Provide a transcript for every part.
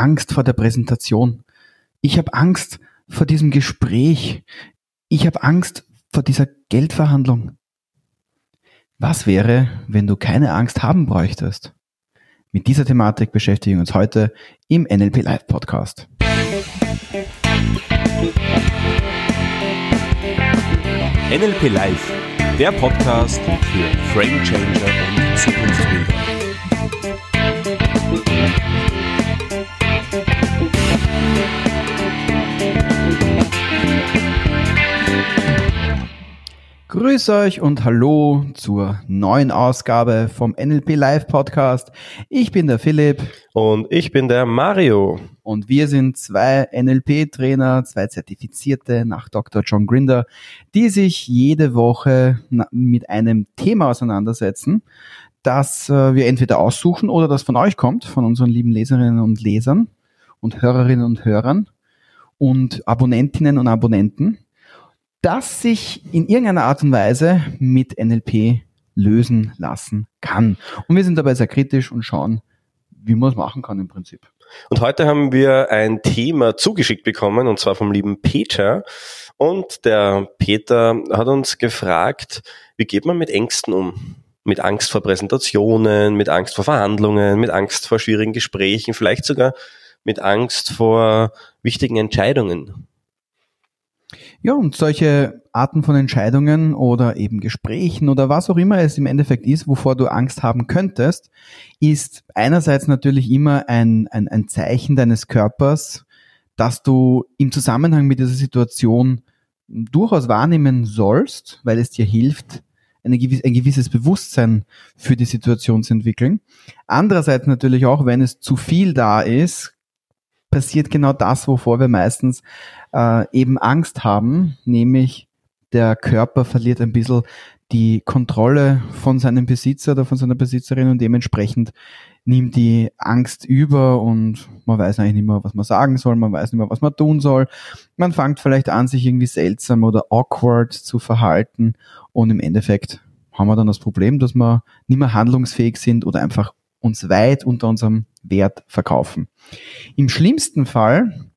Angst vor der Präsentation. Ich habe Angst vor diesem Gespräch. Ich habe Angst vor dieser Geldverhandlung. Was wäre, wenn du keine Angst haben bräuchtest? Mit dieser Thematik beschäftigen wir uns heute im NLP Live Podcast. NLP Live, der Podcast für Frame Changer und Zukunftsbilder. Grüß euch und hallo zur neuen Ausgabe vom NLP Live Podcast. Ich bin der Philipp. Und ich bin der Mario. Und wir sind zwei NLP-Trainer, zwei Zertifizierte nach Dr. John Grinder, die sich jede Woche mit einem Thema auseinandersetzen, das äh, wir entweder aussuchen oder das von euch kommt, von unseren lieben Leserinnen und Lesern und Hörerinnen und Hörern und Abonnentinnen und Abonnenten das sich in irgendeiner Art und Weise mit NLP lösen lassen kann. Und wir sind dabei sehr kritisch und schauen, wie man es machen kann im Prinzip. Und heute haben wir ein Thema zugeschickt bekommen, und zwar vom lieben Peter. Und der Peter hat uns gefragt, wie geht man mit Ängsten um? Mit Angst vor Präsentationen, mit Angst vor Verhandlungen, mit Angst vor schwierigen Gesprächen, vielleicht sogar mit Angst vor wichtigen Entscheidungen. Ja, und solche Arten von Entscheidungen oder eben Gesprächen oder was auch immer es im Endeffekt ist, wovor du Angst haben könntest, ist einerseits natürlich immer ein, ein, ein Zeichen deines Körpers, dass du im Zusammenhang mit dieser Situation durchaus wahrnehmen sollst, weil es dir hilft, eine gewisse, ein gewisses Bewusstsein für die Situation zu entwickeln. Andererseits natürlich auch, wenn es zu viel da ist, passiert genau das, wovor wir meistens äh, eben Angst haben, nämlich der Körper verliert ein bisschen die Kontrolle von seinem Besitzer oder von seiner Besitzerin und dementsprechend nimmt die Angst über und man weiß eigentlich nicht mehr, was man sagen soll, man weiß nicht mehr, was man tun soll. Man fängt vielleicht an, sich irgendwie seltsam oder awkward zu verhalten und im Endeffekt haben wir dann das Problem, dass wir nicht mehr handlungsfähig sind oder einfach uns weit unter unserem Wert verkaufen. Im schlimmsten Fall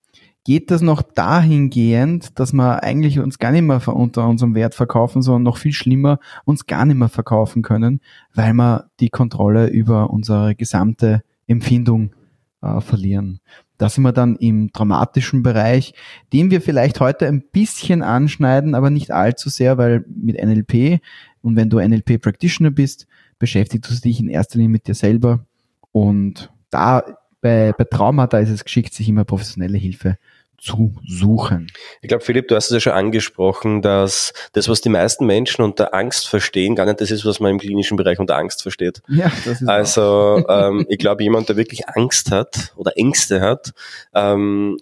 geht das noch dahingehend, dass wir eigentlich uns gar nicht mehr unter unserem Wert verkaufen, sondern noch viel schlimmer uns gar nicht mehr verkaufen können, weil wir die Kontrolle über unsere gesamte Empfindung äh, verlieren. Da sind wir dann im traumatischen Bereich, den wir vielleicht heute ein bisschen anschneiden, aber nicht allzu sehr, weil mit NLP und wenn du NLP Practitioner bist, beschäftigst du dich in erster Linie mit dir selber und da bei, bei Traumata ist es geschickt, sich immer professionelle Hilfe zu suchen. Ich glaube, Philipp, du hast es ja schon angesprochen, dass das, was die meisten Menschen unter Angst verstehen, gar nicht das ist, was man im klinischen Bereich unter Angst versteht. Ja, das ist also ähm, ich glaube, jemand, der wirklich Angst hat oder Ängste hat, ähm,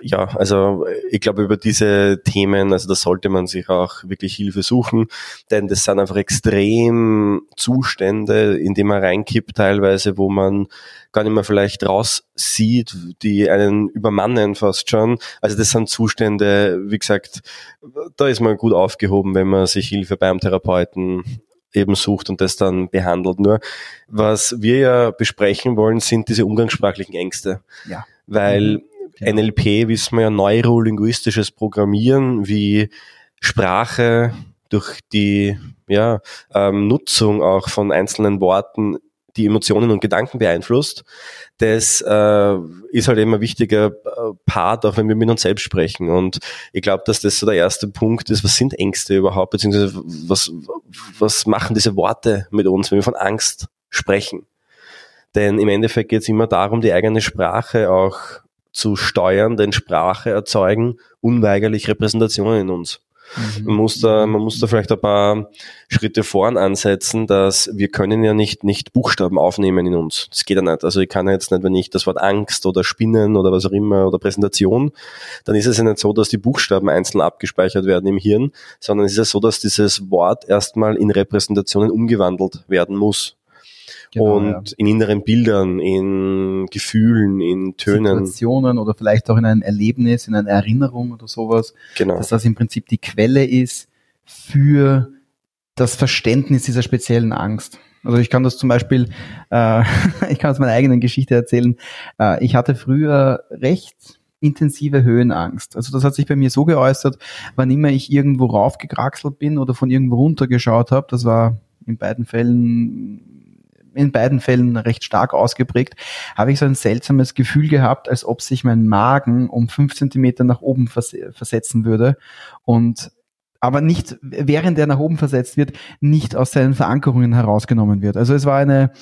ja, also ich glaube über diese Themen, also da sollte man sich auch wirklich Hilfe suchen, denn das sind einfach extrem Zustände, in die man reinkippt teilweise, wo man gar nicht mehr vielleicht raussieht, die einen übermannen fast schon. Also das sind Zustände, wie gesagt, da ist man gut aufgehoben, wenn man sich Hilfe beim Therapeuten eben sucht und das dann behandelt. Nur was wir ja besprechen wollen, sind diese umgangssprachlichen Ängste. Ja. Weil Genau. NLP wissen wir ja neurolinguistisches Programmieren, wie Sprache durch die ja, ähm, Nutzung auch von einzelnen Worten die Emotionen und Gedanken beeinflusst. Das äh, ist halt immer ein wichtiger äh, Part, auch wenn wir mit uns selbst sprechen. Und ich glaube, dass das so der erste Punkt ist, was sind Ängste überhaupt, beziehungsweise was, was machen diese Worte mit uns, wenn wir von Angst sprechen. Denn im Endeffekt geht es immer darum, die eigene Sprache auch zu steuern, denn Sprache erzeugen unweigerlich Repräsentationen in uns. Mhm. Man muss da, man muss da vielleicht ein paar Schritte vorn ansetzen, dass wir können ja nicht, nicht Buchstaben aufnehmen in uns. Das geht ja nicht. Also ich kann ja jetzt nicht, wenn ich das Wort Angst oder Spinnen oder was auch immer oder Präsentation, dann ist es ja nicht so, dass die Buchstaben einzeln abgespeichert werden im Hirn, sondern es ist ja so, dass dieses Wort erstmal in Repräsentationen umgewandelt werden muss. Genau, und ja. in inneren Bildern, in Gefühlen, in Tönen. Situationen oder vielleicht auch in einem Erlebnis, in einer Erinnerung oder sowas. Genau. Dass das im Prinzip die Quelle ist für das Verständnis dieser speziellen Angst. Also ich kann das zum Beispiel, äh, ich kann aus meiner eigenen Geschichte erzählen. Äh, ich hatte früher recht intensive Höhenangst. Also das hat sich bei mir so geäußert, wann immer ich irgendwo raufgekraxelt bin oder von irgendwo runtergeschaut habe, das war in beiden Fällen in beiden Fällen recht stark ausgeprägt, habe ich so ein seltsames Gefühl gehabt, als ob sich mein Magen um fünf Zentimeter nach oben vers versetzen würde und aber nicht, während er nach oben versetzt wird, nicht aus seinen Verankerungen herausgenommen wird. Also es war eine,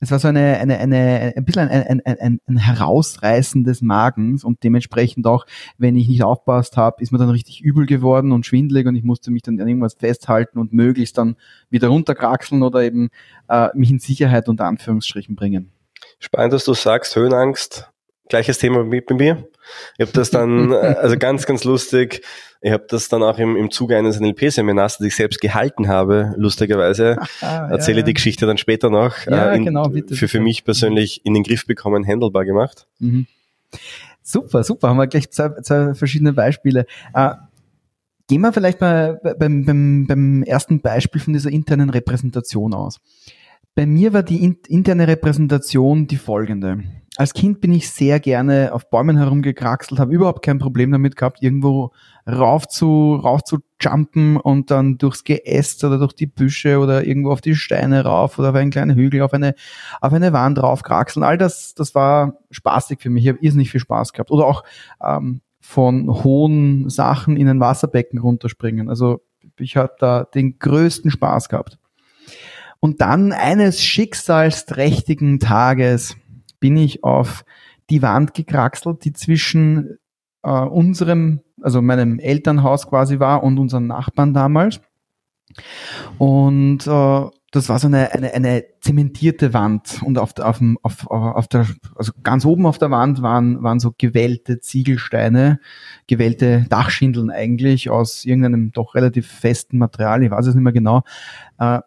es war so eine, eine, eine ein bisschen ein, ein, ein, ein Herausreißen des Magens und dementsprechend auch, wenn ich nicht aufpasst habe, ist mir dann richtig übel geworden und schwindelig und ich musste mich dann an irgendwas festhalten und möglichst dann wieder runterkraxeln oder eben äh, mich in Sicherheit unter Anführungsstrichen bringen. Spannend, dass du sagst, Höhenangst, gleiches Thema mit mir. Ich habe das dann, äh, also ganz, ganz lustig, ich habe das dann auch im, im Zuge eines NLP-Seminars, das ich selbst gehalten habe, lustigerweise, ah, erzähle ja, ja. die Geschichte dann später noch, ja, äh, in, genau, bitte, für, für mich persönlich in den Griff bekommen, handelbar gemacht. Mhm. Super, super, haben wir gleich zwei, zwei verschiedene Beispiele. Äh, gehen wir vielleicht mal beim, beim, beim ersten Beispiel von dieser internen Repräsentation aus. Bei mir war die interne Repräsentation die folgende als Kind bin ich sehr gerne auf Bäumen herumgekraxelt, habe überhaupt kein Problem damit gehabt, irgendwo rauf zu, rauf zu jumpen und dann durchs Geäst oder durch die Büsche oder irgendwo auf die Steine rauf oder auf einen kleinen Hügel, auf eine, auf eine Wand rauf kraxeln. All das, das war spaßig für mich. Ich habe irrsinnig viel Spaß gehabt. Oder auch ähm, von hohen Sachen in ein Wasserbecken runterspringen. Also ich habe da den größten Spaß gehabt. Und dann eines schicksalsträchtigen Tages bin ich auf die Wand gekraxelt, die zwischen äh, unserem, also meinem Elternhaus quasi war und unseren Nachbarn damals. Und äh, das war so eine, eine, eine zementierte Wand und auf, auf, auf, auf der, also ganz oben auf der Wand waren, waren so gewellte Ziegelsteine, gewellte Dachschindeln eigentlich aus irgendeinem doch relativ festen Material, ich weiß es nicht mehr genau. Äh,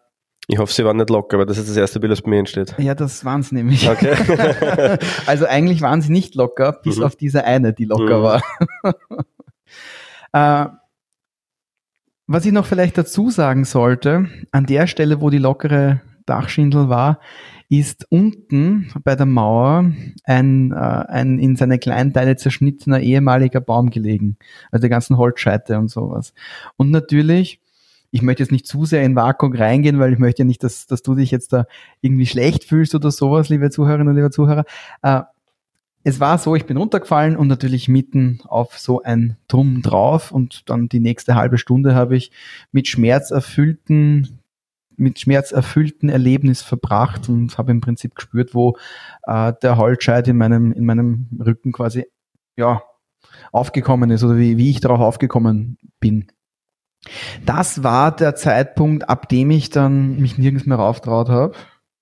ich hoffe, sie waren nicht locker, weil das ist das erste Bild, das bei mir entsteht. Ja, das waren sie nämlich. Okay. also eigentlich waren sie nicht locker, bis mhm. auf diese eine, die locker mhm. war. äh, was ich noch vielleicht dazu sagen sollte, an der Stelle, wo die lockere Dachschindel war, ist unten bei der Mauer ein, äh, ein in seine Kleinteile zerschnittener ehemaliger Baum gelegen. Also die ganzen Holzscheite und sowas. Und natürlich ich möchte jetzt nicht zu sehr in Vakuum reingehen, weil ich möchte ja nicht, dass, dass du dich jetzt da irgendwie schlecht fühlst oder sowas, liebe Zuhörerinnen und liebe Zuhörer. Äh, es war so, ich bin runtergefallen und natürlich mitten auf so ein Drum drauf und dann die nächste halbe Stunde habe ich mit schmerzerfüllten mit schmerzerfüllten Erlebnis verbracht und habe im Prinzip gespürt, wo äh, der Holzscheit in meinem, in meinem Rücken quasi ja, aufgekommen ist oder wie, wie ich darauf aufgekommen bin. Das war der Zeitpunkt, ab dem ich dann mich nirgends mehr rauftraut habe.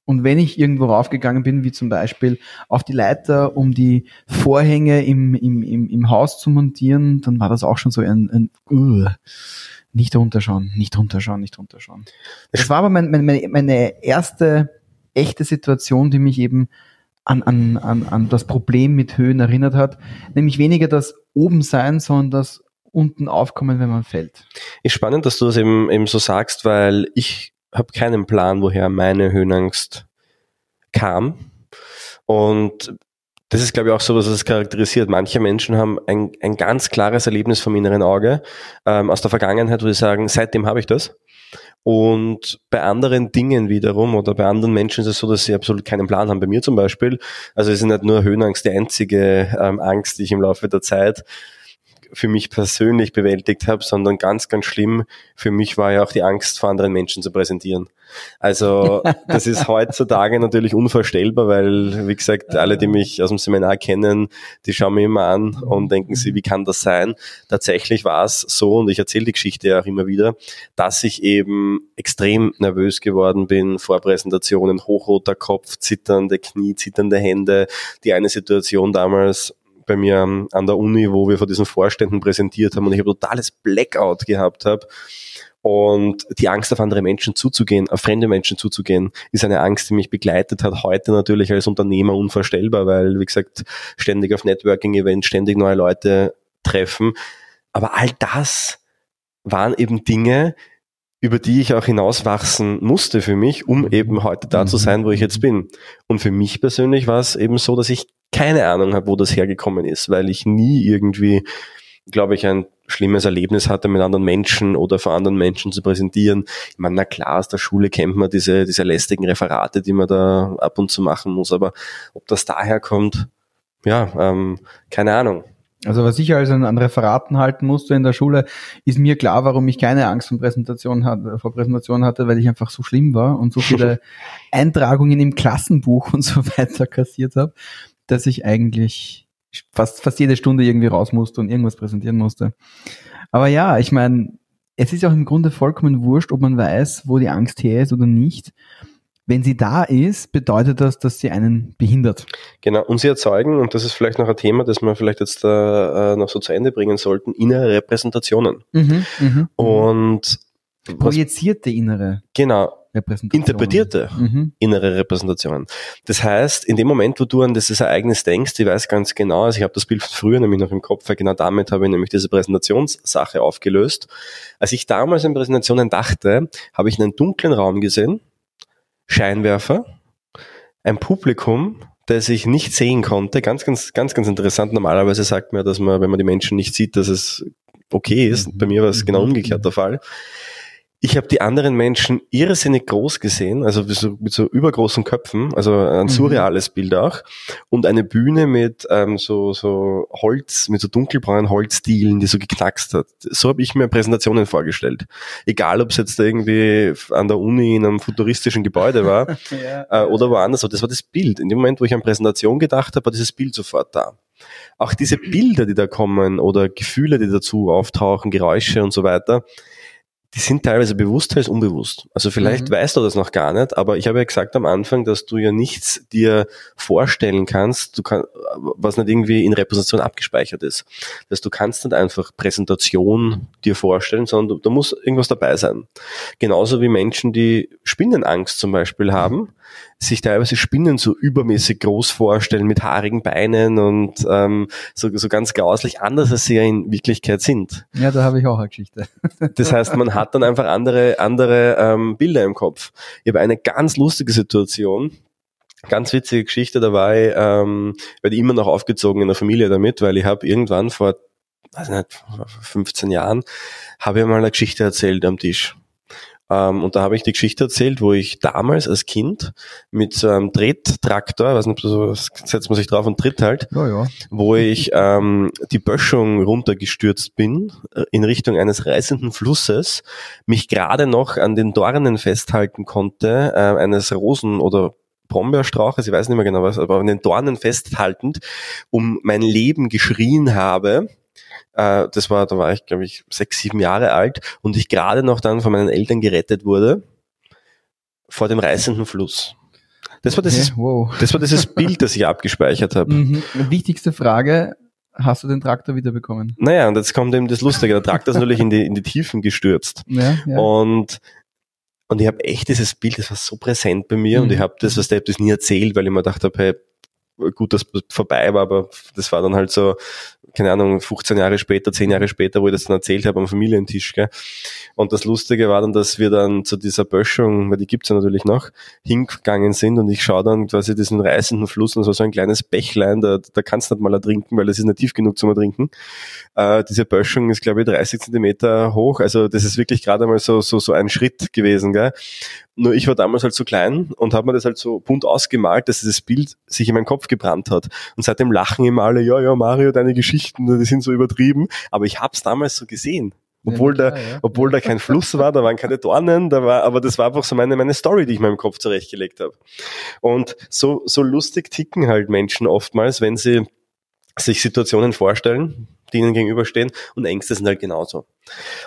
Und wenn ich irgendwo raufgegangen bin, wie zum Beispiel auf die Leiter, um die Vorhänge im, im, im, im Haus zu montieren, dann war das auch schon so ein, ein uh, nicht runterschauen, nicht runterschauen, nicht runterschauen. Das war aber mein, meine, meine erste echte Situation, die mich eben an, an, an, an das Problem mit Höhen erinnert hat. Nämlich weniger das oben sein, sondern das unten aufkommen, wenn man fällt. Ist spannend, dass du das eben, eben so sagst, weil ich habe keinen Plan, woher meine Höhenangst kam. Und das ist, glaube ich, auch so, was es charakterisiert. Manche Menschen haben ein, ein ganz klares Erlebnis vom inneren Auge ähm, aus der Vergangenheit, wo sie sagen, seitdem habe ich das. Und bei anderen Dingen wiederum oder bei anderen Menschen ist es so, dass sie absolut keinen Plan haben. Bei mir zum Beispiel, also es ist nicht nur Höhenangst die einzige ähm, Angst, die ich im Laufe der Zeit für mich persönlich bewältigt habe, sondern ganz, ganz schlimm für mich war ja auch die Angst vor anderen Menschen zu präsentieren. Also das ist heutzutage natürlich unvorstellbar, weil, wie gesagt, alle, die mich aus dem Seminar kennen, die schauen mir immer an und denken sie, wie kann das sein? Tatsächlich war es so, und ich erzähle die Geschichte ja auch immer wieder, dass ich eben extrem nervös geworden bin vor Präsentationen, hochroter Kopf, zitternde Knie, zitternde Hände. Die eine Situation damals, bei mir an der Uni, wo wir vor diesen Vorständen präsentiert haben und ich habe totales Blackout gehabt habe. Und die Angst, auf andere Menschen zuzugehen, auf fremde Menschen zuzugehen, ist eine Angst, die mich begleitet hat. Heute natürlich als Unternehmer unvorstellbar, weil, wie gesagt, ständig auf Networking-Events, ständig neue Leute treffen. Aber all das waren eben Dinge, über die ich auch hinauswachsen musste für mich, um eben heute da zu sein, wo ich jetzt bin. Und für mich persönlich war es eben so, dass ich keine Ahnung habe, wo das hergekommen ist, weil ich nie irgendwie, glaube ich, ein schlimmes Erlebnis hatte, mit anderen Menschen oder vor anderen Menschen zu präsentieren. Ich meine, na klar, aus der Schule kennt man diese, diese lästigen Referate, die man da ab und zu machen muss, aber ob das daher kommt, ja, ähm, keine Ahnung. Also was ich also an Referaten halten musste in der Schule, ist mir klar, warum ich keine Angst vor Präsentation hatte, vor Präsentation hatte, weil ich einfach so schlimm war und so viele Eintragungen im Klassenbuch und so weiter kassiert habe, dass ich eigentlich fast, fast jede Stunde irgendwie raus musste und irgendwas präsentieren musste. Aber ja, ich meine, es ist auch im Grunde vollkommen wurscht, ob man weiß, wo die Angst her ist oder nicht. Wenn sie da ist, bedeutet das, dass sie einen behindert. Genau, und sie erzeugen, und das ist vielleicht noch ein Thema, das wir vielleicht jetzt äh, noch so zu Ende bringen sollten, innere Repräsentationen. Mhm, mh, und projizierte innere. Genau, interpretierte mhm. innere Repräsentationen. Das heißt, in dem Moment, wo du an dieses Ereignis denkst, ich weiß ganz genau, also ich habe das Bild von früher nämlich noch im Kopf, weil genau damit habe ich nämlich diese Präsentationssache aufgelöst. Als ich damals in Präsentationen dachte, habe ich einen dunklen Raum gesehen, Scheinwerfer, ein Publikum, das ich nicht sehen konnte. Ganz, ganz, ganz, ganz interessant. Normalerweise sagt man, dass man, wenn man die Menschen nicht sieht, dass es okay ist. Bei mir war es genau umgekehrt der Fall. Ich habe die anderen Menschen irrsinnig groß gesehen, also mit so, übergroßen Köpfen, also ein surreales mhm. Bild auch. Und eine Bühne mit ähm, so, so Holz, mit so dunkelbraunen Holzdielen, die so geknackst hat. So habe ich mir Präsentationen vorgestellt. Egal, ob es jetzt irgendwie an der Uni in einem futuristischen Gebäude war ja. äh, oder woanders. Das war das Bild. In dem Moment, wo ich an Präsentation gedacht habe, war dieses Bild sofort da. Auch diese Bilder, die da kommen oder Gefühle, die dazu auftauchen, Geräusche und so weiter, die sind teilweise bewusst als unbewusst. Also vielleicht mhm. weißt du das noch gar nicht, aber ich habe ja gesagt am Anfang, dass du ja nichts dir vorstellen kannst, du kann, was nicht irgendwie in Repräsentation abgespeichert ist. Dass du kannst nicht einfach Präsentation dir vorstellen, sondern da muss irgendwas dabei sein. Genauso wie Menschen, die Spinnenangst zum Beispiel haben, sich teilweise Spinnen so übermäßig groß vorstellen mit haarigen Beinen und ähm, so, so ganz grauslich anders, als sie ja in Wirklichkeit sind. Ja, da habe ich auch eine Geschichte. Das heißt, man hat dann einfach andere, andere ähm, Bilder im Kopf. Ich habe eine ganz lustige Situation. Ganz witzige Geschichte, da war ich, ähm, werde immer noch aufgezogen in der Familie damit, weil ich habe irgendwann vor, weiß nicht, 15 Jahren, habe ich mal eine Geschichte erzählt am Tisch. Ähm, und da habe ich die Geschichte erzählt, wo ich damals als Kind mit so einem Tretttraktor, weiß nicht, so setzt man sich drauf und tritt halt, ja, ja. wo ich ähm, die Böschung runtergestürzt bin äh, in Richtung eines reißenden Flusses, mich gerade noch an den Dornen festhalten konnte, äh, eines Rosen- oder Brombeerstrauches, ich weiß nicht mehr genau was, aber an den Dornen festhaltend, um mein Leben geschrien habe äh, das war, da war ich, glaube ich, sechs, sieben Jahre alt und ich gerade noch dann von meinen Eltern gerettet wurde vor dem reißenden Fluss. Das war dieses, okay, wow. das war dieses Bild, das ich abgespeichert habe. Mhm. Wichtigste Frage, hast du den Traktor wiederbekommen? Naja, und jetzt kommt eben das Lustige. Der Traktor ist natürlich in die, in die Tiefen gestürzt. Ja, ja. Und, und ich habe echt dieses Bild, das war so präsent bei mir mhm. und ich habe das, was der das nie erzählt, weil ich mir gedacht habe, hey, gut, dass es vorbei war, aber das war dann halt so, keine Ahnung, 15 Jahre später, 10 Jahre später, wo ich das dann erzählt habe am Familientisch. Gell? Und das Lustige war dann, dass wir dann zu dieser Böschung, weil die gibt's ja natürlich noch, hingegangen sind und ich schaue dann quasi diesen reißenden Fluss und das war so ein kleines Bächlein, da, da kannst du nicht mal ertrinken, weil das ist nicht tief genug zum Ertrinken. Äh, diese Böschung ist, glaube ich, 30 Zentimeter hoch, also das ist wirklich gerade mal so, so, so ein Schritt gewesen. Gell? Nur ich war damals halt so klein und habe mir das halt so bunt ausgemalt, dass dieses Bild sich in meinen Kopf gebrannt hat. Und seitdem lachen immer alle, ja, ja, Mario, deine Geschichten, die sind so übertrieben. Aber ich habe es damals so gesehen. Obwohl, ja, da, ja. obwohl da kein Fluss war, da waren keine Dornen, da war, aber das war einfach so meine, meine Story, die ich mir im Kopf zurechtgelegt habe. Und so, so lustig ticken halt Menschen oftmals, wenn sie sich Situationen vorstellen, die ihnen gegenüberstehen und Ängste sind halt genauso.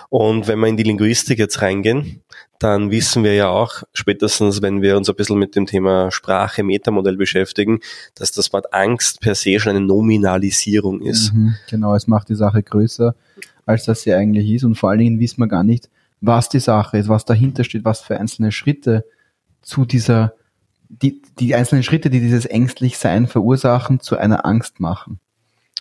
Und wenn wir in die Linguistik jetzt reingehen, dann wissen wir ja auch, spätestens wenn wir uns ein bisschen mit dem Thema Sprache, Metamodell beschäftigen, dass das Wort Angst per se schon eine Nominalisierung ist. Mhm, genau, es macht die Sache größer, als das sie eigentlich ist und vor allen Dingen wissen wir gar nicht, was die Sache ist, was dahinter steht, was für einzelne Schritte zu dieser, die, die einzelnen Schritte, die dieses Ängstlichsein verursachen, zu einer Angst machen.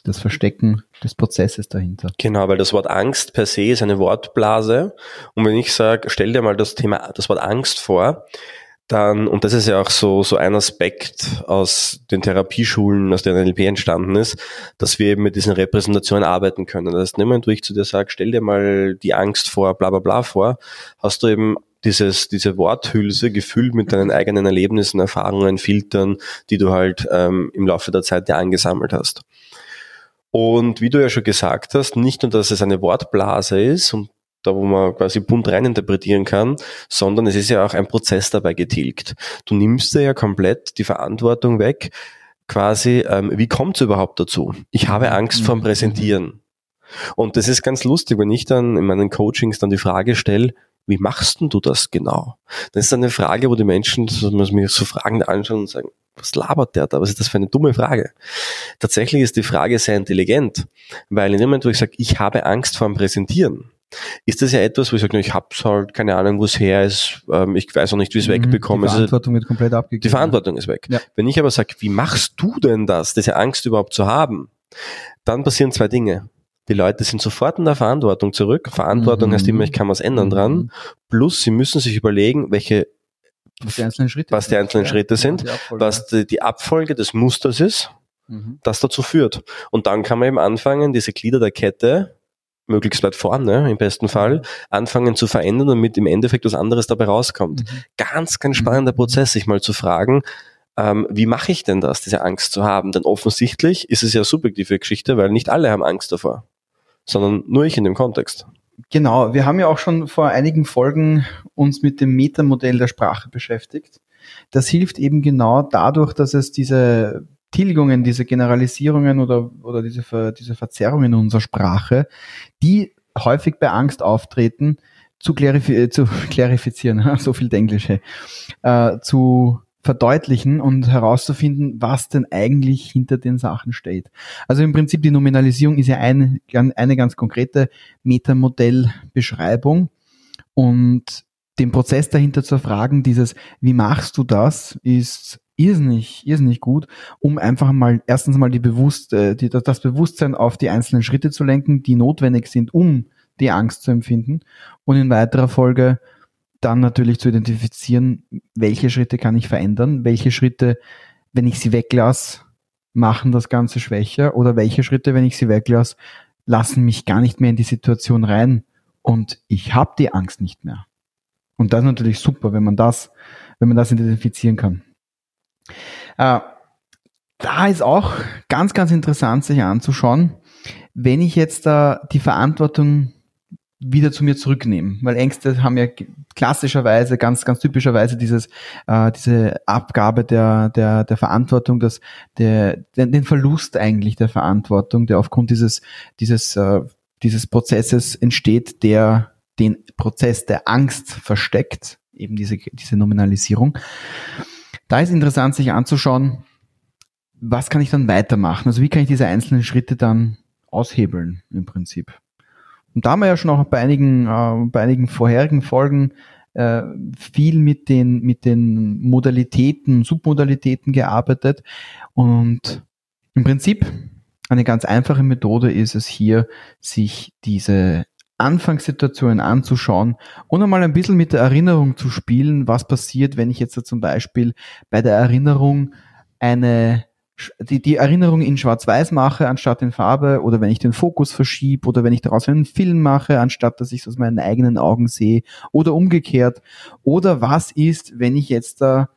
Das Verstecken des Prozesses dahinter. Genau, weil das Wort Angst per se ist eine Wortblase. Und wenn ich sage, stell dir mal das Thema, das Wort Angst vor, dann, und das ist ja auch so, so ein Aspekt aus den Therapieschulen, aus der NLP entstanden ist, dass wir eben mit diesen Repräsentationen arbeiten können. Das heißt, niemand, wo ich zu dir sage, stell dir mal die Angst vor, bla, bla, bla vor, hast du eben dieses, diese Worthülse gefüllt mit deinen eigenen Erlebnissen, Erfahrungen, Filtern, die du halt ähm, im Laufe der Zeit ja angesammelt hast. Und wie du ja schon gesagt hast, nicht nur, dass es eine Wortblase ist und da wo man quasi bunt reininterpretieren kann, sondern es ist ja auch ein Prozess dabei getilgt. Du nimmst dir ja komplett die Verantwortung weg, quasi, ähm, wie kommt es überhaupt dazu? Ich habe Angst vorm mhm. Präsentieren. Und das ist ganz lustig, wenn ich dann in meinen Coachings dann die Frage stelle, wie machst denn du das genau? Das ist eine Frage, wo die Menschen mir so Fragen anschauen und sagen, was labert der da? Was ist das für eine dumme Frage? Tatsächlich ist die Frage sehr intelligent, weil in dem Moment, wo ich sage, ich habe Angst vor dem Präsentieren, ist das ja etwas, wo ich sage, ich hab's halt, keine Ahnung, wo es her ist, ähm, ich weiß auch nicht, wie ich es mhm, wegbekomme. Die Verantwortung wird komplett abgegeben. Die Verantwortung ist weg. Ja. Wenn ich aber sage, wie machst du denn das, diese Angst überhaupt zu haben, dann passieren zwei Dinge. Die Leute sind sofort in der Verantwortung zurück. Verantwortung mhm. heißt immer, ich kann was ändern mhm. dran. Plus, sie müssen sich überlegen, welche was die einzelnen Schritte, was die einzelnen Schritte sind, die was die, die, Abfolge des Musters ist, mhm. das dazu führt. Und dann kann man eben anfangen, diese Glieder der Kette möglichst weit vorne im besten Fall, mhm. anfangen zu verändern, damit im Endeffekt was anderes dabei rauskommt. Mhm. Ganz, ganz spannender mhm. Prozess, sich mal zu fragen, ähm, wie mache ich denn das, diese Angst zu haben? Denn offensichtlich ist es ja subjektive Geschichte, weil nicht alle haben Angst davor, sondern nur ich in dem Kontext. Genau, wir haben ja auch schon vor einigen Folgen uns mit dem Metamodell der Sprache beschäftigt. Das hilft eben genau dadurch, dass es diese Tilgungen, diese Generalisierungen oder, oder diese, Ver, diese Verzerrungen in unserer Sprache, die häufig bei Angst auftreten, zu, klarifi zu klarifizieren, so viel Englische, äh, zu verdeutlichen und herauszufinden, was denn eigentlich hinter den Sachen steht. Also im Prinzip die Nominalisierung ist ja eine, eine ganz konkrete Metamodellbeschreibung und den Prozess dahinter zu erfragen, dieses, wie machst du das, ist irrsinnig, irrsinnig gut, um einfach mal erstens mal die bewusst, äh, die, das Bewusstsein auf die einzelnen Schritte zu lenken, die notwendig sind, um die Angst zu empfinden und in weiterer Folge dann natürlich zu identifizieren, welche Schritte kann ich verändern, welche Schritte, wenn ich sie weglasse, machen das Ganze schwächer oder welche Schritte, wenn ich sie weglasse, lassen mich gar nicht mehr in die Situation rein und ich habe die Angst nicht mehr. Und das ist natürlich super, wenn man das, wenn man das identifizieren kann. Äh, da ist auch ganz, ganz interessant, sich anzuschauen, wenn ich jetzt da die Verantwortung wieder zu mir zurücknehme, weil Ängste haben ja klassischerweise, ganz, ganz typischerweise dieses, äh, diese Abgabe der, der, der Verantwortung, dass der, den, den Verlust eigentlich der Verantwortung, der aufgrund dieses, dieses, äh, dieses Prozesses entsteht, der den Prozess der Angst versteckt, eben diese, diese Nominalisierung. Da ist interessant, sich anzuschauen, was kann ich dann weitermachen? Also wie kann ich diese einzelnen Schritte dann aushebeln im Prinzip? Und da haben wir ja schon auch bei einigen, äh, bei einigen vorherigen Folgen äh, viel mit den, mit den Modalitäten, Submodalitäten gearbeitet. Und im Prinzip eine ganz einfache Methode ist es hier, sich diese Anfangssituationen anzuschauen und einmal ein bisschen mit der Erinnerung zu spielen, was passiert, wenn ich jetzt zum Beispiel bei der Erinnerung eine die, die Erinnerung in Schwarz-Weiß mache, anstatt in Farbe, oder wenn ich den Fokus verschiebe, oder wenn ich daraus einen Film mache, anstatt dass ich es aus meinen eigenen Augen sehe, oder umgekehrt. Oder was ist, wenn ich jetzt da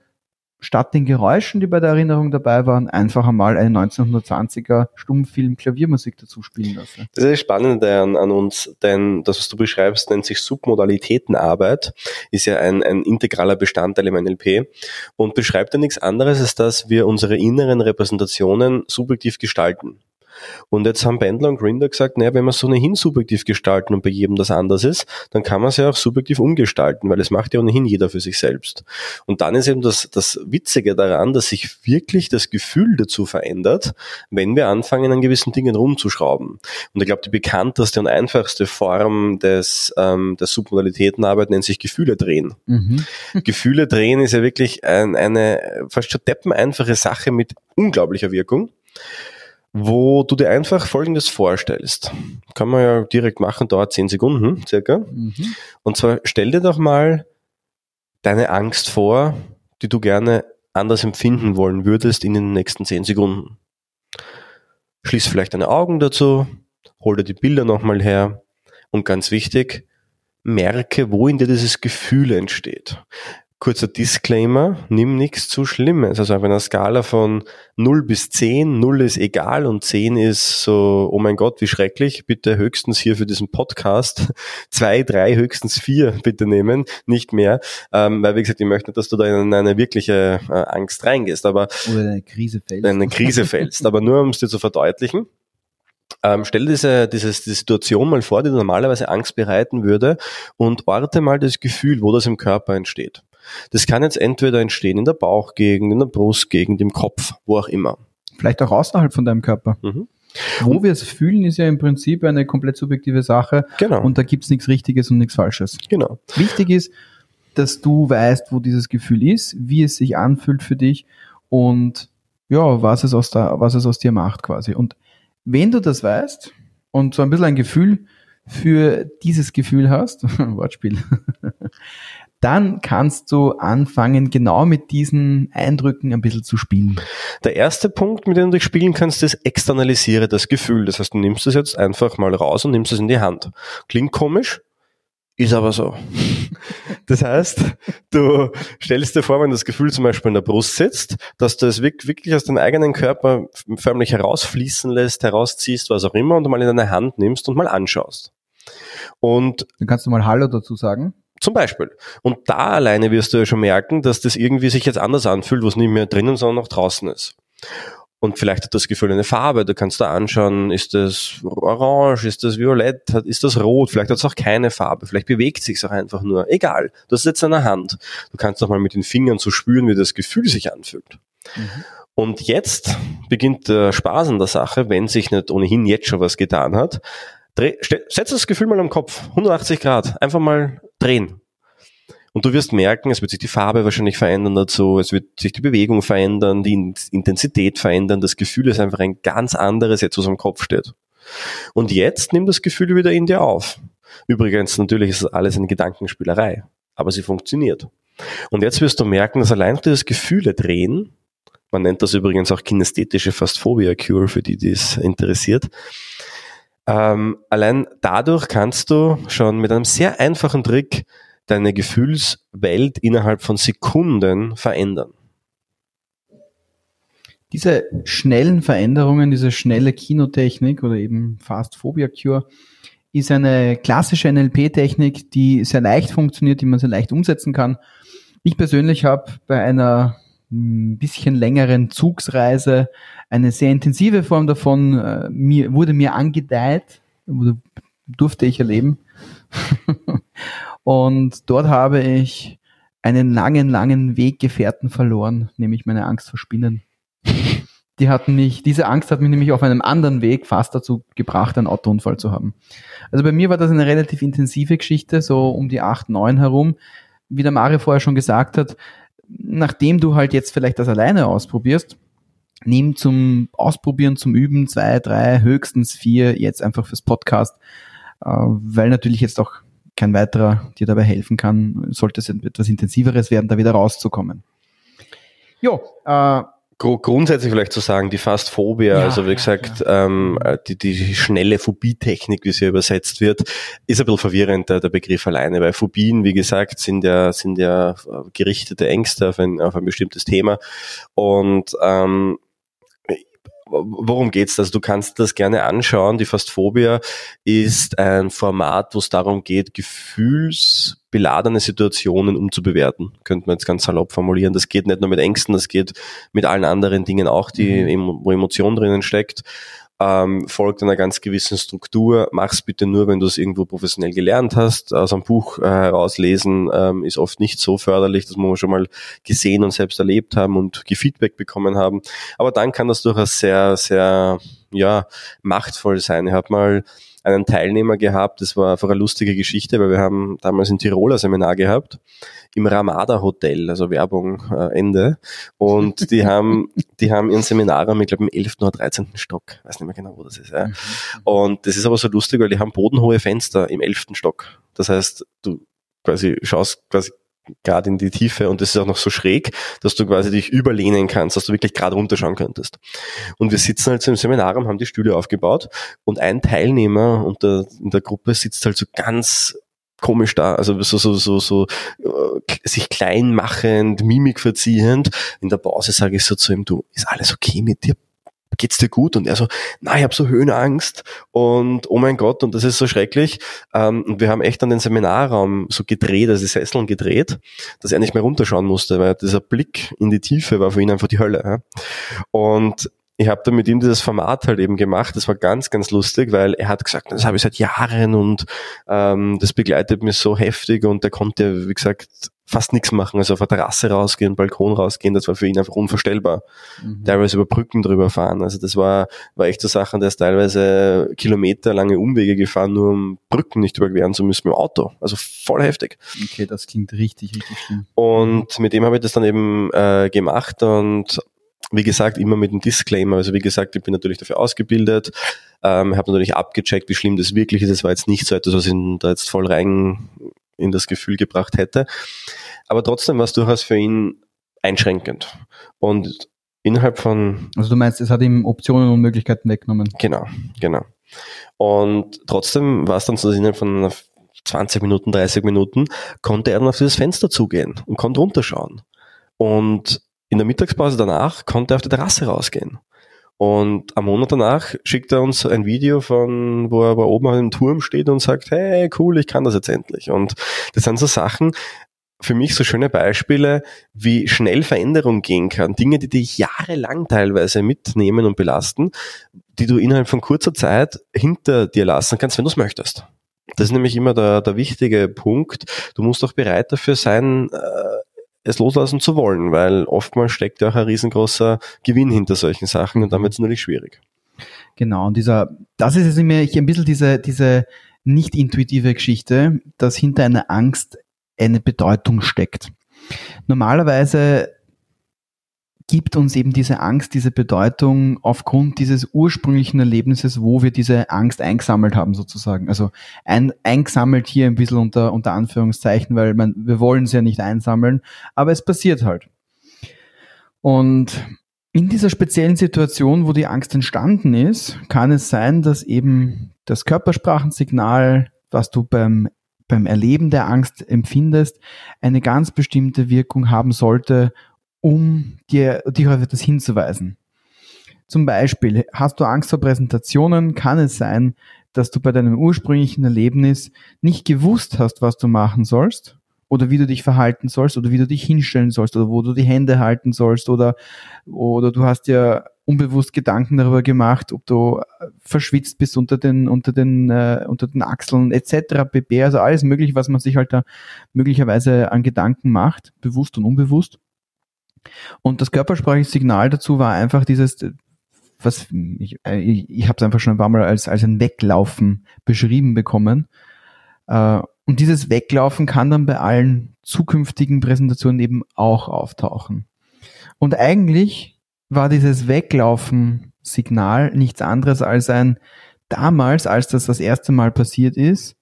statt den Geräuschen, die bei der Erinnerung dabei waren, einfach einmal eine 1920er Stummfilm Klaviermusik dazu spielen lasse. Das ist das Spannende an, an uns, denn das, was du beschreibst, nennt sich Submodalitätenarbeit, ist ja ein, ein integraler Bestandteil im NLP und beschreibt ja nichts anderes, als dass wir unsere inneren Repräsentationen subjektiv gestalten. Und jetzt haben Bendler und Grinder gesagt, naja, wenn wir es ohnehin subjektiv gestalten und bei jedem das anders ist, dann kann man es ja auch subjektiv umgestalten, weil es macht ja ohnehin jeder für sich selbst. Und dann ist eben das, das Witzige daran, dass sich wirklich das Gefühl dazu verändert, wenn wir anfangen, an gewissen Dingen rumzuschrauben. Und ich glaube, die bekannteste und einfachste Form des, ähm, der Submodalitätenarbeit nennt sich Gefühle drehen. Mhm. Gefühle drehen ist ja wirklich ein, eine fast schon deppeneinfache Sache mit unglaublicher Wirkung. Wo du dir einfach Folgendes vorstellst. Kann man ja direkt machen, dauert zehn Sekunden circa. Mhm. Und zwar stell dir doch mal deine Angst vor, die du gerne anders empfinden wollen würdest in den nächsten zehn Sekunden. Schließ vielleicht deine Augen dazu, hol dir die Bilder nochmal her und ganz wichtig, merke, wo in dir dieses Gefühl entsteht kurzer Disclaimer, nimm nichts zu Schlimmes. Also auf einer Skala von 0 bis 10, 0 ist egal und 10 ist so, oh mein Gott, wie schrecklich, bitte höchstens hier für diesen Podcast 2, 3, höchstens 4 bitte nehmen, nicht mehr. Ähm, weil wie gesagt, ich möchte nicht, dass du da in eine wirkliche äh, Angst reingehst, aber oder eine Krise fällst. Eine Krise fällst. aber nur um es dir zu verdeutlichen. Ähm, stell diese, dieses, die Situation mal vor, die normalerweise Angst bereiten würde und orte mal das Gefühl, wo das im Körper entsteht. Das kann jetzt entweder entstehen in der Bauchgegend, in der Brustgegend, im Kopf, wo auch immer. Vielleicht auch außerhalb von deinem Körper. Mhm. Wo wir es fühlen, ist ja im Prinzip eine komplett subjektive Sache. Genau. Und da gibt es nichts Richtiges und nichts Falsches. Genau. Wichtig ist, dass du weißt, wo dieses Gefühl ist, wie es sich anfühlt für dich und ja, was es aus, da, was es aus dir macht quasi. Und wenn du das weißt und so ein bisschen ein Gefühl für dieses Gefühl hast, Wortspiel, dann kannst du anfangen, genau mit diesen Eindrücken ein bisschen zu spielen. Der erste Punkt, mit dem du dich spielen kannst, ist externalisiere das Gefühl. Das heißt, du nimmst es jetzt einfach mal raus und nimmst es in die Hand. Klingt komisch, ist aber so. Das heißt, du stellst dir vor, wenn das Gefühl zum Beispiel in der Brust sitzt, dass du es wirklich aus deinem eigenen Körper förmlich herausfließen lässt, herausziehst, was auch immer, und mal in deine Hand nimmst und mal anschaust. Und dann kannst du mal Hallo dazu sagen. Zum Beispiel. Und da alleine wirst du ja schon merken, dass das irgendwie sich jetzt anders anfühlt, was nicht mehr drinnen, sondern noch draußen ist. Und vielleicht hat das Gefühl eine Farbe. Du kannst da anschauen, ist das orange, ist das violett, ist das rot, vielleicht hat es auch keine Farbe, vielleicht bewegt es sich auch einfach nur. Egal. Das ist jetzt an der Hand. Du kannst auch mal mit den Fingern so spüren, wie das Gefühl sich anfühlt. Mhm. Und jetzt beginnt der Spaß an der Sache, wenn sich nicht ohnehin jetzt schon was getan hat. Dreh, setz das Gefühl mal am Kopf, 180 Grad, einfach mal drehen. Und du wirst merken, es wird sich die Farbe wahrscheinlich verändern dazu, es wird sich die Bewegung verändern, die Intensität verändern, das Gefühl ist einfach ein ganz anderes, jetzt was am Kopf steht. Und jetzt nimm das Gefühl wieder in dir auf. Übrigens, natürlich ist das alles eine Gedankenspielerei, aber sie funktioniert. Und jetzt wirst du merken, dass allein durch das Gefühle drehen, man nennt das übrigens auch kinästhetische Phasphobia Cure, für die, die es interessiert, ähm, allein dadurch kannst du schon mit einem sehr einfachen Trick deine Gefühlswelt innerhalb von Sekunden verändern. Diese schnellen Veränderungen, diese schnelle Kinotechnik oder eben Fast Phobia Cure ist eine klassische NLP-Technik, die sehr leicht funktioniert, die man sehr leicht umsetzen kann. Ich persönlich habe bei einer ein bisschen längeren Zugsreise eine sehr intensive Form davon äh, mir, wurde mir angedeiht, wurde, durfte ich erleben. und dort habe ich einen langen, langen Weggefährten verloren, nämlich meine Angst vor Spinnen. Die hatten mich, diese Angst hat mich nämlich auf einem anderen Weg fast dazu gebracht, einen Autounfall zu haben. Also bei mir war das eine relativ intensive Geschichte, so um die acht, neun herum. Wie der Mario vorher schon gesagt hat, nachdem du halt jetzt vielleicht das alleine ausprobierst, nimm zum Ausprobieren, zum Üben zwei, drei, höchstens vier jetzt einfach fürs Podcast, äh, weil natürlich jetzt auch kein weiterer dir dabei helfen kann, sollte es etwas intensiveres werden, da wieder rauszukommen. Jo, äh, grundsätzlich vielleicht zu sagen, die Fastphobia, ja, also wie gesagt, ja. ähm, die, die schnelle Phobie-Technik, wie sie übersetzt wird, ist ein bisschen verwirrend, der, der Begriff alleine, weil Phobien, wie gesagt, sind ja, sind ja gerichtete Ängste auf ein, auf ein bestimmtes Thema und ähm, worum geht's? Also du kannst das gerne anschauen. Die Fastphobia ist ein Format, wo es darum geht, gefühlsbeladene Situationen umzubewerten. Könnte man jetzt ganz salopp formulieren. Das geht nicht nur mit Ängsten, das geht mit allen anderen Dingen auch, die, mhm. wo Emotion drinnen steckt ähm, folgt einer ganz gewissen Struktur. Mach's bitte nur, wenn du es irgendwo professionell gelernt hast. Aus einem Buch äh, herauslesen ähm, ist oft nicht so förderlich, das muss man schon mal gesehen und selbst erlebt haben und Feedback bekommen haben. Aber dann kann das durchaus sehr, sehr ja, machtvoll sein. Ich habe mal einen Teilnehmer gehabt, das war einfach eine lustige Geschichte, weil wir haben damals ein Tiroler Seminar gehabt, im Ramada Hotel, also Werbung äh, Ende. Und die haben, die haben ihren Seminarraum, ich glaube, im 11. oder 13. Stock. Weiß nicht mehr genau, wo das ist. Ja. Mhm. Und das ist aber so lustig, weil die haben bodenhohe Fenster im 11. Stock. Das heißt, du quasi schaust quasi gerade in die Tiefe und das ist auch noch so schräg, dass du quasi dich überlehnen kannst, dass du wirklich gerade runterschauen könntest. Und wir sitzen halt so im Seminarraum, haben die Stühle aufgebaut und ein Teilnehmer unter, in der Gruppe sitzt halt so ganz komisch da, also so, so, so, so äh, sich klein machend, Mimik verziehend. In der Pause sage ich so zu ihm, du, ist alles okay mit dir? Geht's dir gut? Und er so, na, ich habe so Höhenangst und oh mein Gott, und das ist so schrecklich. Ähm, und wir haben echt an den Seminarraum so gedreht, also die Sesseln gedreht, dass er nicht mehr runterschauen musste, weil dieser Blick in die Tiefe war für ihn einfach die Hölle. Ja? Und ich habe dann mit ihm dieses Format halt eben gemacht. Das war ganz, ganz lustig, weil er hat gesagt, das habe ich seit Jahren und ähm, das begleitet mich so heftig und er konnte, wie gesagt, fast nichts machen. Also auf der Terrasse rausgehen, Balkon rausgehen, das war für ihn einfach unvorstellbar. Mhm. Teilweise über Brücken drüber fahren. Also das war, war echt so Sachen, der ist teilweise kilometerlange Umwege gefahren, nur um Brücken nicht überqueren zu müssen mit dem Auto. Also voll heftig. Okay, das klingt richtig, richtig schlimm. Und mit dem habe ich das dann eben äh, gemacht und wie gesagt, immer mit einem Disclaimer. Also wie gesagt, ich bin natürlich dafür ausgebildet, ähm, habe natürlich abgecheckt, wie schlimm das wirklich ist. Es war jetzt nicht so etwas, was ich da jetzt voll rein in das Gefühl gebracht hätte. Aber trotzdem war es durchaus für ihn einschränkend. Und innerhalb von... Also du meinst, es hat ihm Optionen und Möglichkeiten weggenommen? Genau, genau. Und trotzdem war es dann so, dass innerhalb von 20 Minuten, 30 Minuten konnte er dann auf dieses Fenster zugehen und konnte runterschauen. Und in der Mittagspause danach konnte er auf die Terrasse rausgehen. Und am Monat danach schickt er uns ein Video von, wo er, wo er oben auf dem Turm steht und sagt, hey, cool, ich kann das jetzt endlich. Und das sind so Sachen, für mich so schöne Beispiele, wie schnell Veränderung gehen kann. Dinge, die dich jahrelang teilweise mitnehmen und belasten, die du innerhalb von kurzer Zeit hinter dir lassen kannst, wenn du es möchtest. Das ist nämlich immer der, der wichtige Punkt. Du musst auch bereit dafür sein, äh, es loslassen zu wollen, weil oftmals steckt ja auch ein riesengroßer Gewinn hinter solchen Sachen und dann wird es natürlich schwierig. Genau, und dieser, das ist jetzt immer ein bisschen diese, diese nicht intuitive Geschichte, dass hinter einer Angst eine Bedeutung steckt. Normalerweise gibt uns eben diese Angst, diese Bedeutung aufgrund dieses ursprünglichen Erlebnisses, wo wir diese Angst eingesammelt haben sozusagen. Also ein, eingesammelt hier ein bisschen unter, unter Anführungszeichen, weil man, wir wollen es ja nicht einsammeln, aber es passiert halt. Und in dieser speziellen Situation, wo die Angst entstanden ist, kann es sein, dass eben das Körpersprachensignal, was du beim beim Erleben der Angst empfindest, eine ganz bestimmte Wirkung haben sollte, um dir, dich auf etwas hinzuweisen. Zum Beispiel, hast du Angst vor Präsentationen, kann es sein, dass du bei deinem ursprünglichen Erlebnis nicht gewusst hast, was du machen sollst oder wie du dich verhalten sollst oder wie du dich hinstellen sollst oder wo du die Hände halten sollst oder, oder du hast ja unbewusst Gedanken darüber gemacht, ob du äh, verschwitzt bist unter den, unter den, äh, unter den Achseln etc. pp. Also alles mögliche, was man sich halt da möglicherweise an Gedanken macht, bewusst und unbewusst. Und das körpersprachliche Signal dazu war einfach dieses, was ich, ich, ich habe es einfach schon ein paar Mal als, als ein Weglaufen beschrieben bekommen. Äh, und dieses Weglaufen kann dann bei allen zukünftigen Präsentationen eben auch auftauchen. Und eigentlich war dieses Weglaufen-Signal nichts anderes als ein, damals, als das das erste Mal passiert ist,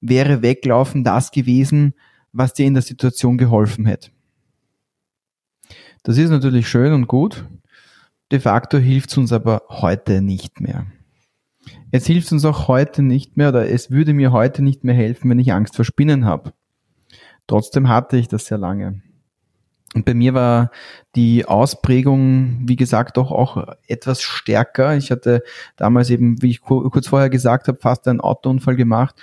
wäre Weglaufen das gewesen, was dir in der Situation geholfen hätte. Das ist natürlich schön und gut. De facto hilft es uns aber heute nicht mehr. Es hilft uns auch heute nicht mehr oder es würde mir heute nicht mehr helfen, wenn ich Angst vor Spinnen habe. Trotzdem hatte ich das sehr lange. Und bei mir war die Ausprägung, wie gesagt, doch auch etwas stärker. Ich hatte damals eben, wie ich kurz vorher gesagt habe, fast einen Autounfall gemacht.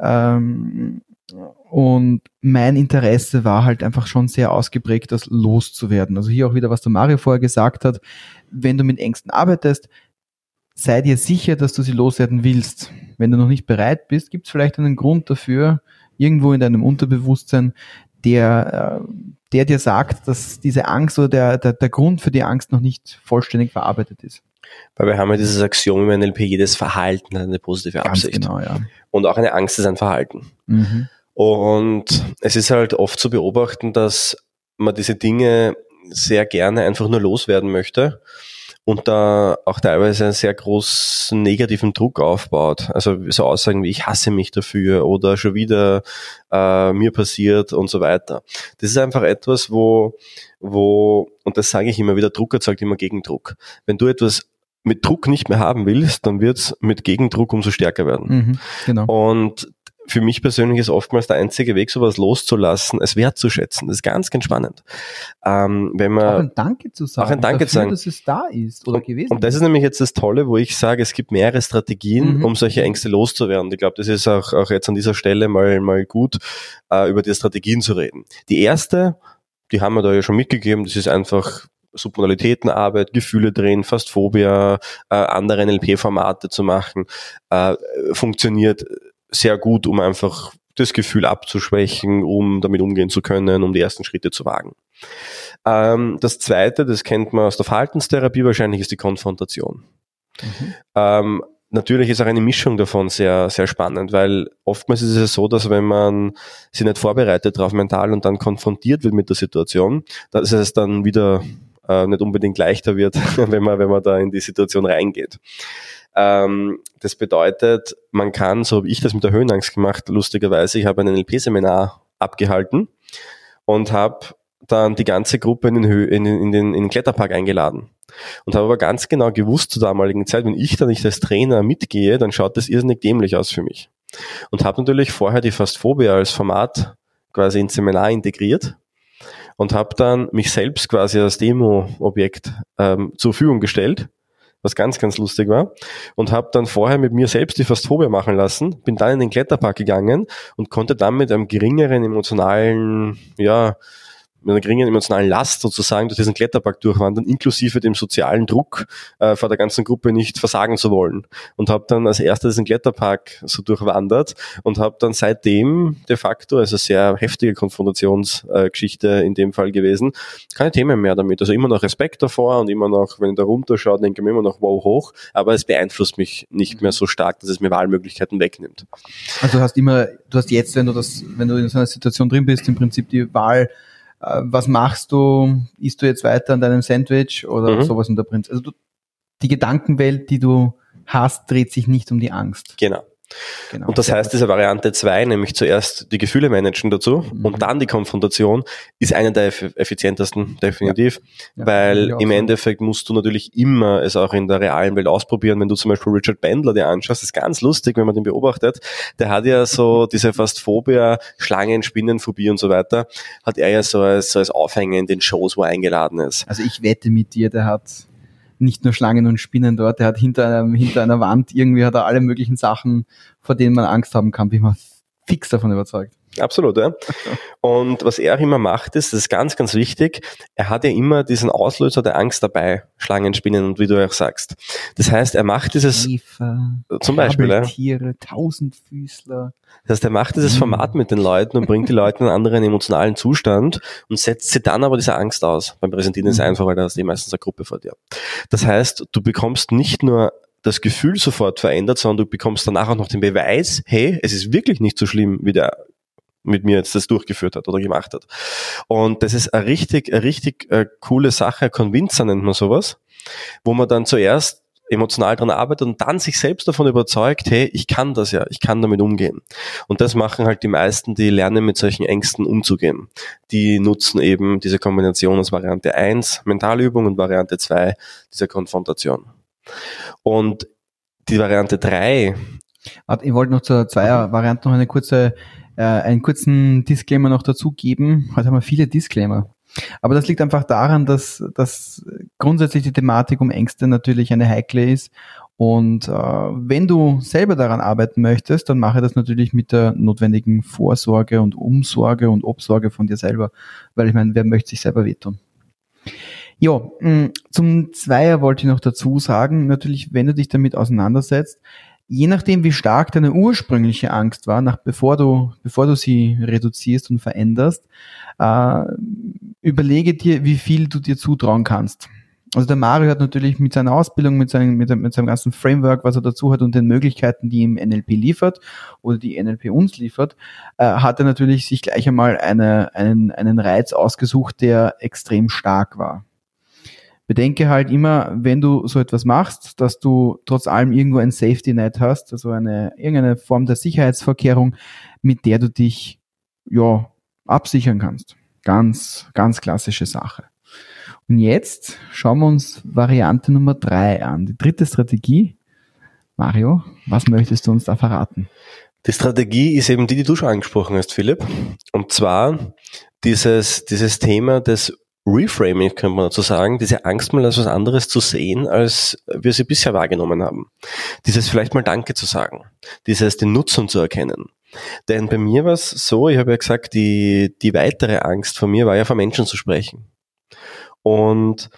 Ähm, und mein Interesse war halt einfach schon sehr ausgeprägt, das loszuwerden. Also hier auch wieder, was der Mario vorher gesagt hat. Wenn du mit Ängsten arbeitest, sei dir sicher, dass du sie loswerden willst. Wenn du noch nicht bereit bist, gibt es vielleicht einen Grund dafür, irgendwo in deinem Unterbewusstsein, der, äh, der dir sagt, dass diese Angst oder der, der, der Grund für die Angst noch nicht vollständig verarbeitet ist. Weil wir haben ja dieses Axiom im NLP, jedes Verhalten hat eine positive Ganz Absicht. Genau, ja. Und auch eine Angst ist ein Verhalten. Mhm. Und es ist halt oft zu beobachten, dass man diese Dinge sehr gerne einfach nur loswerden möchte und da auch teilweise einen sehr großen negativen Druck aufbaut. Also so Aussagen wie ich hasse mich dafür oder schon wieder äh, mir passiert und so weiter. Das ist einfach etwas, wo, wo, und das sage ich immer wieder, Druck erzeugt immer Gegendruck. Wenn du etwas mit Druck nicht mehr haben willst, dann wird es mit Gegendruck umso stärker werden. Mhm, genau. Und für mich persönlich ist oftmals der einzige Weg, sowas loszulassen, es wertzuschätzen. Das ist ganz, ganz spannend. Ähm, wenn man auch ein Danke zu sagen, auch ein Danke dafür, zu sagen, dass es da ist oder und, gewesen Und das ist nämlich jetzt das Tolle, wo ich sage, es gibt mehrere Strategien, mhm. um solche Ängste loszuwerden. Ich glaube, das ist auch, auch jetzt an dieser Stelle mal, mal gut, äh, über die Strategien zu reden. Die erste, die haben wir da ja schon mitgegeben, das ist einfach Submodalitätenarbeit, Gefühle drehen, Fastphobia, äh, andere NLP-Formate zu machen, äh, funktioniert sehr gut, um einfach das Gefühl abzuschwächen, um damit umgehen zu können, um die ersten Schritte zu wagen. Ähm, das zweite, das kennt man aus der Verhaltenstherapie wahrscheinlich, ist die Konfrontation. Mhm. Ähm, natürlich ist auch eine Mischung davon sehr, sehr spannend, weil oftmals ist es so, dass wenn man sich nicht vorbereitet darauf mental und dann konfrontiert wird mit der Situation, dass es dann wieder äh, nicht unbedingt leichter wird, wenn man, wenn man da in die Situation reingeht. Ähm, das bedeutet, man kann, so habe ich das mit der Höhenangst gemacht, lustigerweise, ich habe ein NLP-Seminar abgehalten und habe dann die ganze Gruppe in den, Hö in, in, den, in den Kletterpark eingeladen. Und habe aber ganz genau gewusst zur damaligen Zeit, wenn ich da nicht als Trainer mitgehe, dann schaut das irrsinnig dämlich aus für mich. Und habe natürlich vorher die Fastphobia als Format quasi ins Seminar integriert und habe dann mich selbst quasi als Demo-Objekt ähm, zur Verfügung gestellt was ganz, ganz lustig war. Und habe dann vorher mit mir selbst die Fastphobia machen lassen, bin dann in den Kletterpark gegangen und konnte dann mit einem geringeren emotionalen, ja, mit einer geringen emotionalen Last sozusagen durch diesen Kletterpark durchwandern, inklusive dem sozialen Druck äh, vor der ganzen Gruppe nicht versagen zu wollen. Und habe dann als erster diesen Kletterpark so durchwandert und habe dann seitdem de facto, also sehr heftige Konfrontationsgeschichte äh, in dem Fall gewesen, keine Themen mehr damit. Also immer noch Respekt davor und immer noch, wenn ich da runterschaue, denke ich mir immer noch wow hoch, aber es beeinflusst mich nicht mehr so stark, dass es mir Wahlmöglichkeiten wegnimmt. Also du hast immer, du hast jetzt, wenn du das, wenn du in so einer Situation drin bist, im Prinzip die Wahl, was machst du? Isst du jetzt weiter an deinem Sandwich oder mhm. sowas in der Prinz? Also du, die Gedankenwelt, die du hast, dreht sich nicht um die Angst. Genau. Genau. Und das heißt, diese Variante 2, nämlich zuerst die Gefühle managen dazu mhm. und dann die Konfrontation, ist eine der effizientesten, definitiv, ja. Ja, weil im. Endeffekt musst du natürlich immer es auch in der realen Welt ausprobieren. Wenn du zum Beispiel Richard Bandler dir anschaust, ist ganz lustig, wenn man den beobachtet, der hat ja so diese fast Phobia, Schlangen, Spinnenphobie und so weiter, hat er ja so als, so als Aufhänger in den Shows, wo er eingeladen ist. Also ich wette mit dir, der hat nicht nur Schlangen und Spinnen dort, er hat hinter, einem, hinter einer Wand irgendwie hat er alle möglichen Sachen, vor denen man Angst haben kann, ich mal fix davon überzeugt. Absolut, ja. Und was er auch immer macht, ist, das ist ganz, ganz wichtig, er hat ja immer diesen Auslöser der Angst dabei, Schlangen, Spinnen und wie du auch sagst. Das heißt, er macht dieses, Käfer, zum Beispiel, ja. Tausendfüßler. Das heißt, er macht dieses Format mit den Leuten und bringt die Leute in einen anderen emotionalen Zustand und setzt sie dann aber diese Angst aus. Beim Präsentieren ist es mhm. einfach, weil da hast du meistens eine Gruppe vor dir. Das heißt, du bekommst nicht nur das Gefühl sofort verändert, sondern du bekommst danach auch noch den Beweis, hey, es ist wirklich nicht so schlimm, wie der mit mir jetzt das durchgeführt hat oder gemacht hat. Und das ist eine richtig, eine richtig äh, coole Sache, Convincer nennt man sowas, wo man dann zuerst emotional dran arbeitet und dann sich selbst davon überzeugt, hey, ich kann das ja, ich kann damit umgehen. Und das machen halt die meisten, die lernen mit solchen Ängsten umzugehen. Die nutzen eben diese Kombination aus Variante 1, Mentalübung und Variante 2, diese Konfrontation. Und die Variante 3. Ich wollte noch zur Zweier-Variante noch eine kurze äh, einen kurzen Disclaimer noch dazu geben. Heute haben wir viele Disclaimer. Aber das liegt einfach daran, dass, dass grundsätzlich die Thematik um Ängste natürlich eine heikle ist. Und äh, wenn du selber daran arbeiten möchtest, dann mache das natürlich mit der notwendigen Vorsorge und Umsorge und Obsorge von dir selber. Weil ich meine, wer möchte sich selber wehtun? Ja, mm, zum Zweier wollte ich noch dazu sagen, natürlich, wenn du dich damit auseinandersetzt, je nachdem, wie stark deine ursprüngliche Angst war, nach, bevor, du, bevor du sie reduzierst und veränderst, äh, überlege dir, wie viel du dir zutrauen kannst. Also der Mario hat natürlich mit seiner Ausbildung, mit seinem, mit, mit seinem ganzen Framework, was er dazu hat und den Möglichkeiten, die ihm NLP liefert oder die NLP uns liefert, äh, hat er natürlich sich gleich einmal eine, einen, einen Reiz ausgesucht, der extrem stark war. Bedenke halt immer, wenn du so etwas machst, dass du trotz allem irgendwo ein Safety Net hast, also eine, irgendeine Form der Sicherheitsvorkehrung, mit der du dich, ja, absichern kannst. Ganz, ganz klassische Sache. Und jetzt schauen wir uns Variante Nummer drei an. Die dritte Strategie. Mario, was möchtest du uns da verraten? Die Strategie ist eben die, die du schon angesprochen hast, Philipp. Und zwar dieses, dieses Thema des Reframing, könnte man dazu sagen, diese Angst mal als was anderes zu sehen, als wir sie bisher wahrgenommen haben. Dieses vielleicht mal Danke zu sagen. Dieses den Nutzen zu erkennen. Denn bei mir war es so, ich habe ja gesagt, die, die weitere Angst von mir war ja, vor Menschen zu sprechen. Und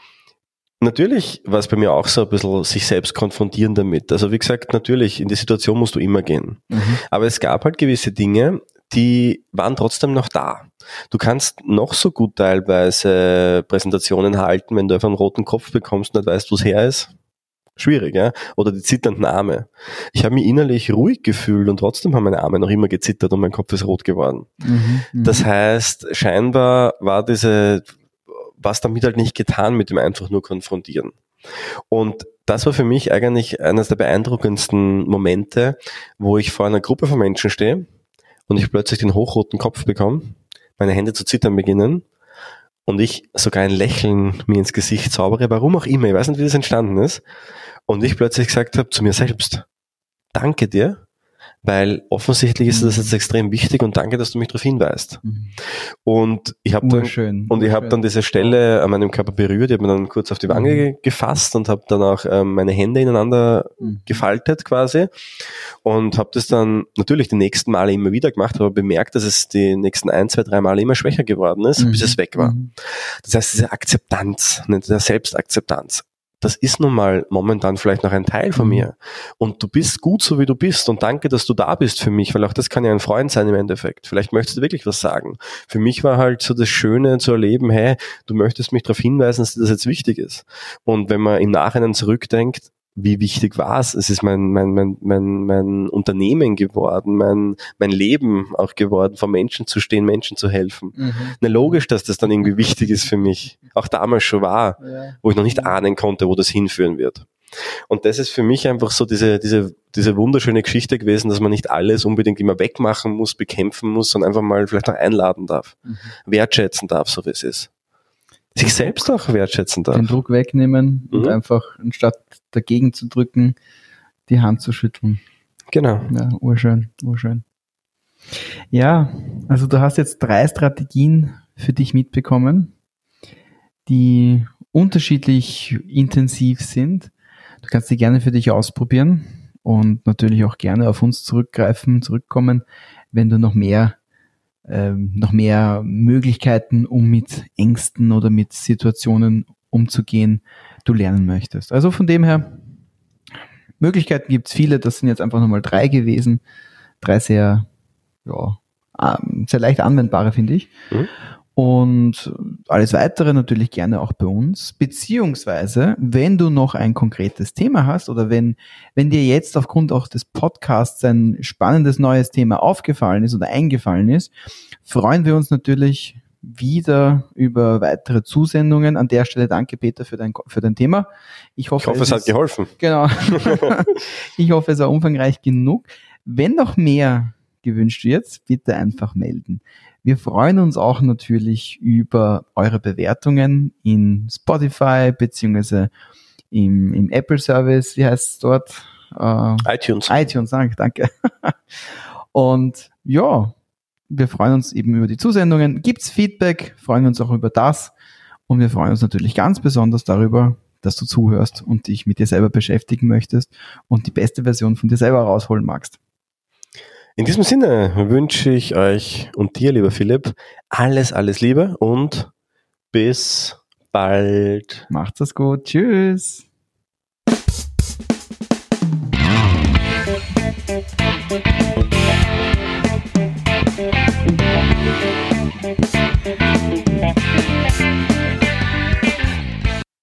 natürlich war es bei mir auch so ein bisschen sich selbst konfrontieren damit. Also wie gesagt, natürlich, in die Situation musst du immer gehen. Mhm. Aber es gab halt gewisse Dinge, die waren trotzdem noch da. Du kannst noch so gut teilweise Präsentationen halten, wenn du einfach einen roten Kopf bekommst und nicht weißt, wo es her ist. Schwierig, ja? Oder die zitternden Arme. Ich habe mich innerlich ruhig gefühlt und trotzdem haben meine Arme noch immer gezittert und mein Kopf ist rot geworden. Mhm, mhm. das heißt, scheinbar war diese was damit halt nicht getan mit dem einfach nur konfrontieren. Und das war für mich eigentlich eines der beeindruckendsten Momente, wo ich vor einer Gruppe von Menschen stehe und ich plötzlich den hochroten Kopf bekomme, meine Hände zu zittern beginnen und ich sogar ein Lächeln mir ins Gesicht zaubere, warum auch immer, ich weiß nicht, wie das entstanden ist, und ich plötzlich gesagt habe zu mir selbst, danke dir, weil offensichtlich ist das jetzt extrem wichtig und danke, dass du mich darauf hinweist. Mhm. Und ich habe dann, und ich habe dann diese Stelle an meinem Körper berührt, ich habe mir dann kurz auf die Wange mhm. gefasst und habe dann auch ähm, meine Hände ineinander mhm. gefaltet quasi und habe das dann natürlich die nächsten Male immer wieder gemacht, aber bemerkt, dass es die nächsten ein, zwei, drei Male immer schwächer geworden ist, bis mhm. es weg war. Mhm. Das heißt, diese Akzeptanz, diese Selbstakzeptanz das ist nun mal momentan vielleicht noch ein Teil von mhm. mir. Und du bist gut so, wie du bist. Und danke, dass du da bist für mich, weil auch das kann ja ein Freund sein im Endeffekt. Vielleicht möchtest du wirklich was sagen. Für mich war halt so das Schöne zu erleben, hey, du möchtest mich darauf hinweisen, dass dir das jetzt wichtig ist. Und wenn man im Nachhinein zurückdenkt, wie wichtig war es? Es ist mein, mein, mein, mein, mein Unternehmen geworden, mein, mein Leben auch geworden, vor Menschen zu stehen, Menschen zu helfen. Mhm. Na, logisch, dass das dann irgendwie wichtig ist für mich. Auch damals schon war, ja. wo ich noch nicht ahnen konnte, wo das hinführen wird. Und das ist für mich einfach so diese, diese, diese wunderschöne Geschichte gewesen, dass man nicht alles unbedingt immer wegmachen muss, bekämpfen muss, sondern einfach mal vielleicht auch einladen darf, mhm. wertschätzen darf, so wie es ist sich selbst auch wertschätzen darf. Den Druck wegnehmen mhm. und einfach anstatt dagegen zu drücken, die Hand zu schütteln. Genau. Ja, urschön, urschön. Ja, also du hast jetzt drei Strategien für dich mitbekommen, die unterschiedlich intensiv sind. Du kannst die gerne für dich ausprobieren und natürlich auch gerne auf uns zurückgreifen, zurückkommen, wenn du noch mehr ähm, noch mehr Möglichkeiten, um mit Ängsten oder mit Situationen umzugehen, du lernen möchtest. Also von dem her, Möglichkeiten gibt's viele, das sind jetzt einfach nochmal drei gewesen. Drei sehr, ja, ähm, sehr leicht anwendbare, finde ich. Mhm. Und alles weitere natürlich gerne auch bei uns. Beziehungsweise, wenn du noch ein konkretes Thema hast oder wenn, wenn dir jetzt aufgrund auch des Podcasts ein spannendes neues Thema aufgefallen ist oder eingefallen ist, freuen wir uns natürlich wieder über weitere Zusendungen. An der Stelle danke Peter für dein, für dein Thema. Ich hoffe, ich hoffe es, es hat ist, geholfen. Genau. ich hoffe, es war umfangreich genug. Wenn noch mehr gewünscht wird, bitte einfach melden. Wir freuen uns auch natürlich über eure Bewertungen in Spotify beziehungsweise im, im Apple Service, wie heißt es dort? Äh, iTunes. iTunes, danke, danke. Und ja, wir freuen uns eben über die Zusendungen. Gibt's Feedback, freuen wir uns auch über das. Und wir freuen uns natürlich ganz besonders darüber, dass du zuhörst und dich mit dir selber beschäftigen möchtest und die beste Version von dir selber rausholen magst. In diesem Sinne wünsche ich euch und dir, lieber Philipp, alles, alles Liebe und bis bald. Macht's es gut. Tschüss.